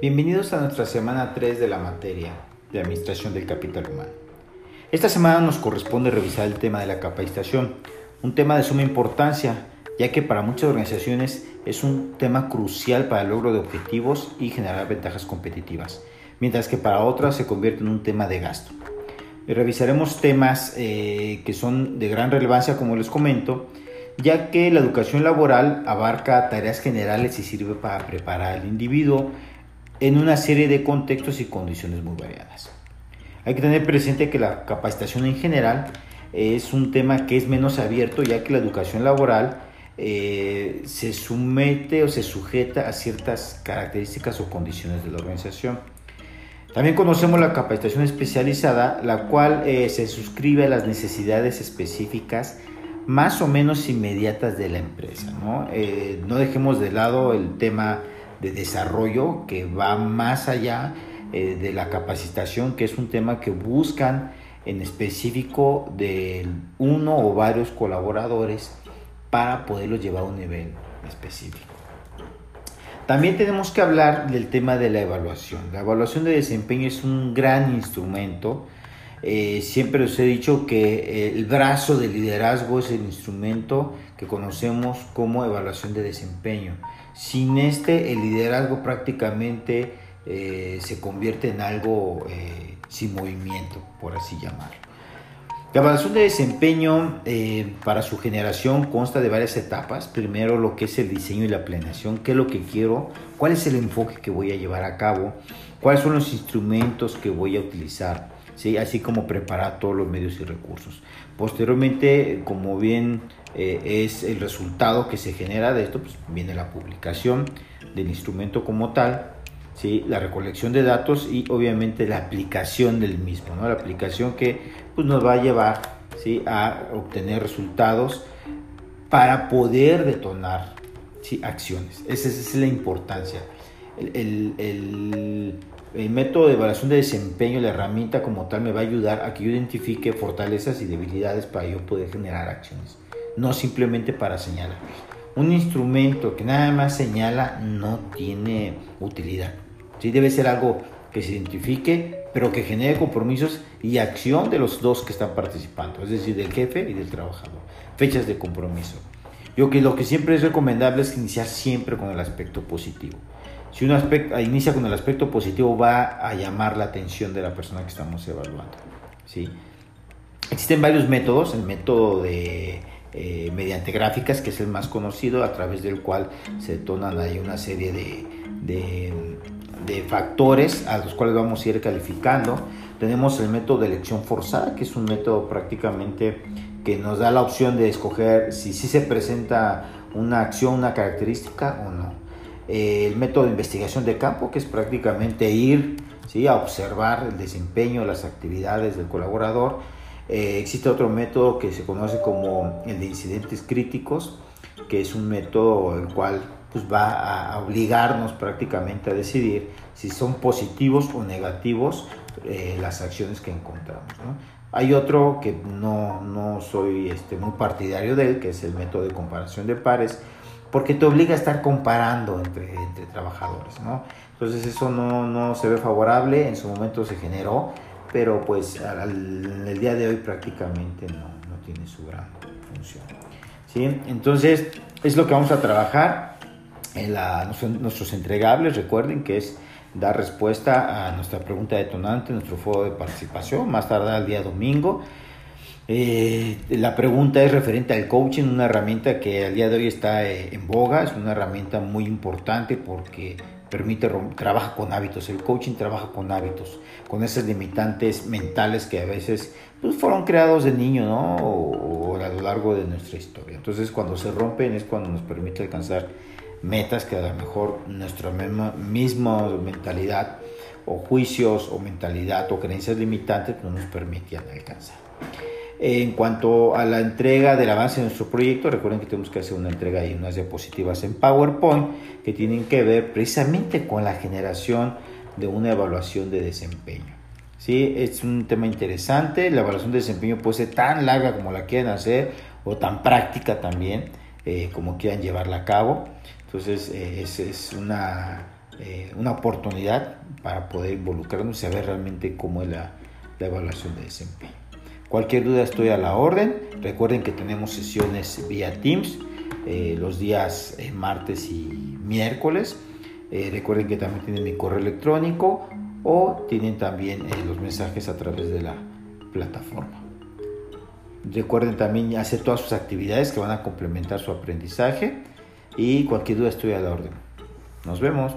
Bienvenidos a nuestra semana 3 de la materia de Administración del Capital Humano. Esta semana nos corresponde revisar el tema de la capacitación, un tema de suma importancia, ya que para muchas organizaciones es un tema crucial para el logro de objetivos y generar ventajas competitivas, mientras que para otras se convierte en un tema de gasto. Revisaremos temas eh, que son de gran relevancia, como les comento, ya que la educación laboral abarca tareas generales y sirve para preparar al individuo en una serie de contextos y condiciones muy variadas. Hay que tener presente que la capacitación en general es un tema que es menos abierto ya que la educación laboral eh, se somete o se sujeta a ciertas características o condiciones de la organización. También conocemos la capacitación especializada, la cual eh, se suscribe a las necesidades específicas más o menos inmediatas de la empresa. ¿no? Eh, no dejemos de lado el tema de desarrollo que va más allá eh, de la capacitación, que es un tema que buscan en específico de uno o varios colaboradores para poderlos llevar a un nivel específico. También tenemos que hablar del tema de la evaluación. La evaluación de desempeño es un gran instrumento. Eh, siempre os he dicho que el brazo de liderazgo es el instrumento que conocemos como evaluación de desempeño. Sin este, el liderazgo prácticamente eh, se convierte en algo eh, sin movimiento, por así llamarlo. La evaluación de desempeño eh, para su generación consta de varias etapas. Primero lo que es el diseño y la planeación, qué es lo que quiero, cuál es el enfoque que voy a llevar a cabo, cuáles son los instrumentos que voy a utilizar, ¿sí? así como preparar todos los medios y recursos. Posteriormente, como bien eh, es el resultado que se genera de esto, pues viene la publicación del instrumento como tal, ¿sí? la recolección de datos y obviamente la aplicación del mismo, ¿no? la aplicación que pues, nos va a llevar ¿sí? a obtener resultados para poder detonar ¿sí? acciones. Esa, es la importancia. El, el, el, método de evaluación de desempeño, la herramienta como tal, me va a ayudar a que yo identifique fortalezas y debilidades para yo poder generar acciones no simplemente para señalar. Un instrumento que nada más señala no tiene utilidad. Sí debe ser algo que se identifique, pero que genere compromisos y acción de los dos que están participando, es decir, del jefe y del trabajador. Fechas de compromiso. Yo que lo que siempre es recomendable es iniciar siempre con el aspecto positivo. Si uno aspecto, inicia con el aspecto positivo va a llamar la atención de la persona que estamos evaluando. ¿sí? Existen varios métodos, el método de eh, mediante gráficas, que es el más conocido, a través del cual se detonan ahí una serie de, de, factores a los cuales vamos a ir calificando. Tenemos el método de elección forzada, que es un método prácticamente que nos da la opción de escoger si sí se presenta una acción, una característica o no. Eh, el método de investigación de campo, que es prácticamente ir ¿sí? a observar el desempeño, las actividades del colaborador eh, existe otro método que se conoce como el de incidentes críticos, que es un método el cual pues, va a obligarnos prácticamente a decidir si son positivos o negativos eh, las acciones que encontramos. Hay otro que no, no soy este, muy partidario de él, que es el método de comparación de pares, porque te obliga a estar comparando entre, entre trabajadores. ¿no? Entonces eso no, no se ve favorable, en su momento se generó, pero pues al, el día de hoy prácticamente no, no tiene su gran función. ¿sí? Entonces es lo que vamos a trabajar en la, nuestros entregables, recuerden que es dar respuesta a nuestra pregunta detonante, nuestro foro de participación, más tarde el día domingo. Eh, la pregunta es referente al coaching, una herramienta que al día de hoy está eh, en boga, es una herramienta muy importante porque permite, trabaja con hábitos, el coaching trabaja con hábitos, con esas limitantes mentales que a veces pues, fueron creados de niño, ¿no? O, a lo largo de nuestra historia. Entonces cuando se rompen es cuando nos permite alcanzar metas que a lo mejor nuestra misma, misma mentalidad o juicios o mentalidad o creencias limitantes no nos permitían alcanzar. En cuanto a la entrega del avance de nuestro proyecto, recuerden que tenemos que hacer una entrega y unas diapositivas en PowerPoint que tienen que ver precisamente con la generación de una evaluación de desempeño. ¿Sí? Es un tema interesante, la evaluación de desempeño puede ser tan larga como la quieran hacer o tan práctica también eh, como quieran llevarla a cabo. Entonces eh, es, una eh, una oportunidad para poder involucrarnos y saber realmente cómo es la, la evaluación de desempeño. Cualquier duda estoy a la orden. Recuerden que tenemos sesiones vía Teams eh, los días eh, martes y miércoles. recuerden que también tienen mi correo electrónico o tienen también los mensajes a través de la plataforma. Recuerden también hacer todas sus actividades que van a complementar su aprendizaje y cualquier duda estoy a la orden. Nos vemos.